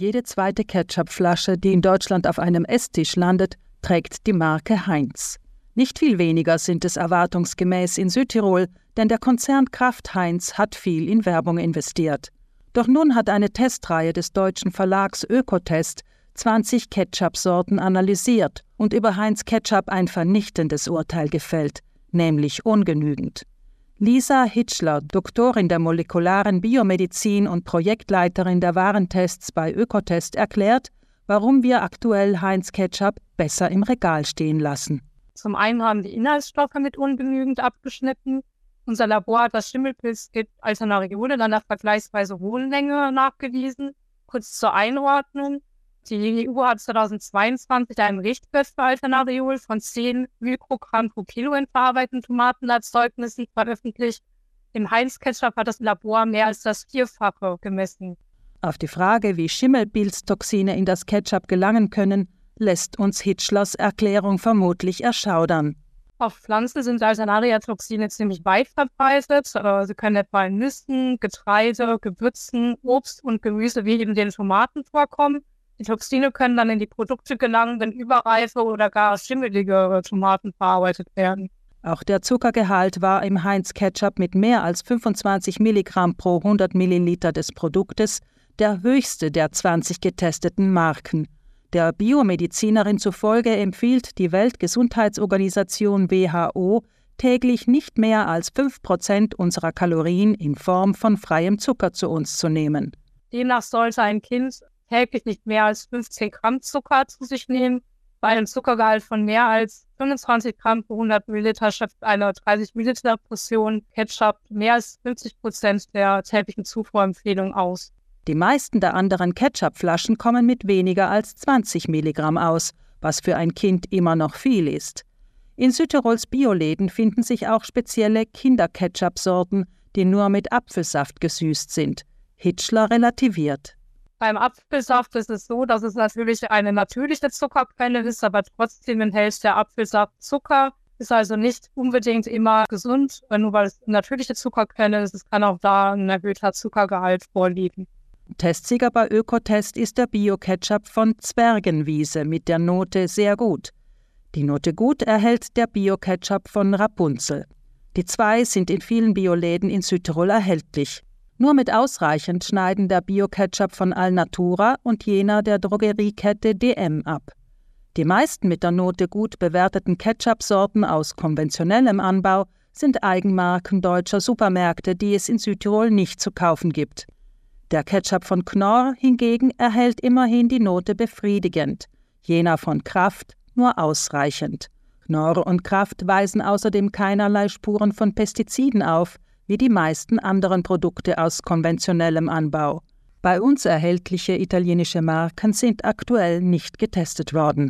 Jede zweite Ketchupflasche, die in Deutschland auf einem Esstisch landet, trägt die Marke Heinz. Nicht viel weniger sind es erwartungsgemäß in Südtirol, denn der Konzern Kraft Heinz hat viel in Werbung investiert. Doch nun hat eine Testreihe des deutschen Verlags Ökotest 20 Ketchup-Sorten analysiert und über Heinz Ketchup ein vernichtendes Urteil gefällt, nämlich ungenügend. Lisa Hitschler, Doktorin der molekularen Biomedizin und Projektleiterin der Warentests bei Ökotest, erklärt, warum wir aktuell Heinz Ketchup besser im Regal stehen lassen. Zum einen haben die Inhaltsstoffe mit ungenügend abgeschnitten. Unser Labor hat das Schimmelpilz als Nariole in einer vergleichsweise hohen Länge nachgewiesen. Kurz zur Einordnung. Die EU hat 2022 einen Richtwert für Alternariol von 10 Mikrogramm pro Kilo in verarbeiteten Tomatenerzeugnissen veröffentlicht. Im Heinz-Ketchup hat das Labor mehr als das Vierfache gemessen. Auf die Frage, wie Schimmelpilztoxine in das Ketchup gelangen können, lässt uns Hitchlers Erklärung vermutlich erschaudern. Auf Pflanzen sind Alternaria-Toxine ziemlich weit verbreitet. Sie können etwa in Nüssen, Getreide, Gewürzen, Obst und Gemüse wie eben den Tomaten vorkommen. Die Toxine können dann in die Produkte gelangen, wenn überreife oder gar schimmelige Tomaten verarbeitet werden. Auch der Zuckergehalt war im Heinz Ketchup mit mehr als 25 Milligramm pro 100 Milliliter des Produktes der höchste der 20 getesteten Marken. Der Biomedizinerin zufolge empfiehlt die Weltgesundheitsorganisation WHO täglich nicht mehr als 5 Prozent unserer Kalorien in Form von freiem Zucker zu uns zu nehmen. Demnach sollte ein Kind täglich nicht mehr als 15 Gramm Zucker zu sich nehmen. Bei einem Zuckergehalt von mehr als 25 Gramm pro 100 Milliliter schöpft eine 30 Milliliter Portion Ketchup mehr als 50 Prozent der täglichen Zufuhrempfehlung aus. Die meisten der anderen Ketchupflaschen kommen mit weniger als 20 Milligramm aus, was für ein Kind immer noch viel ist. In Südtirols Bioläden finden sich auch spezielle Kinderketchup-Sorten, die nur mit Apfelsaft gesüßt sind. Hitchler relativiert. Beim Apfelsaft ist es so, dass es natürlich eine natürliche Zuckerquelle ist, aber trotzdem enthält der Apfelsaft Zucker. Ist also nicht unbedingt immer gesund, nur weil es eine natürliche Zuckerquelle ist. Es kann auch da ein erhöhter Zuckergehalt vorliegen. Testsieger bei Ökotest ist der Bio-Ketchup von Zwergenwiese mit der Note sehr gut. Die Note gut erhält der Bio-Ketchup von Rapunzel. Die zwei sind in vielen Bioläden in Südtirol erhältlich. Nur mit ausreichend schneiden der Bio-Ketchup von Alnatura und jener der Drogeriekette DM ab. Die meisten mit der Note gut bewerteten Ketchup-Sorten aus konventionellem Anbau sind Eigenmarken deutscher Supermärkte, die es in Südtirol nicht zu kaufen gibt. Der Ketchup von Knorr hingegen erhält immerhin die Note befriedigend, jener von Kraft nur ausreichend. Knorr und Kraft weisen außerdem keinerlei Spuren von Pestiziden auf, wie die meisten anderen Produkte aus konventionellem Anbau. Bei uns erhältliche italienische Marken sind aktuell nicht getestet worden.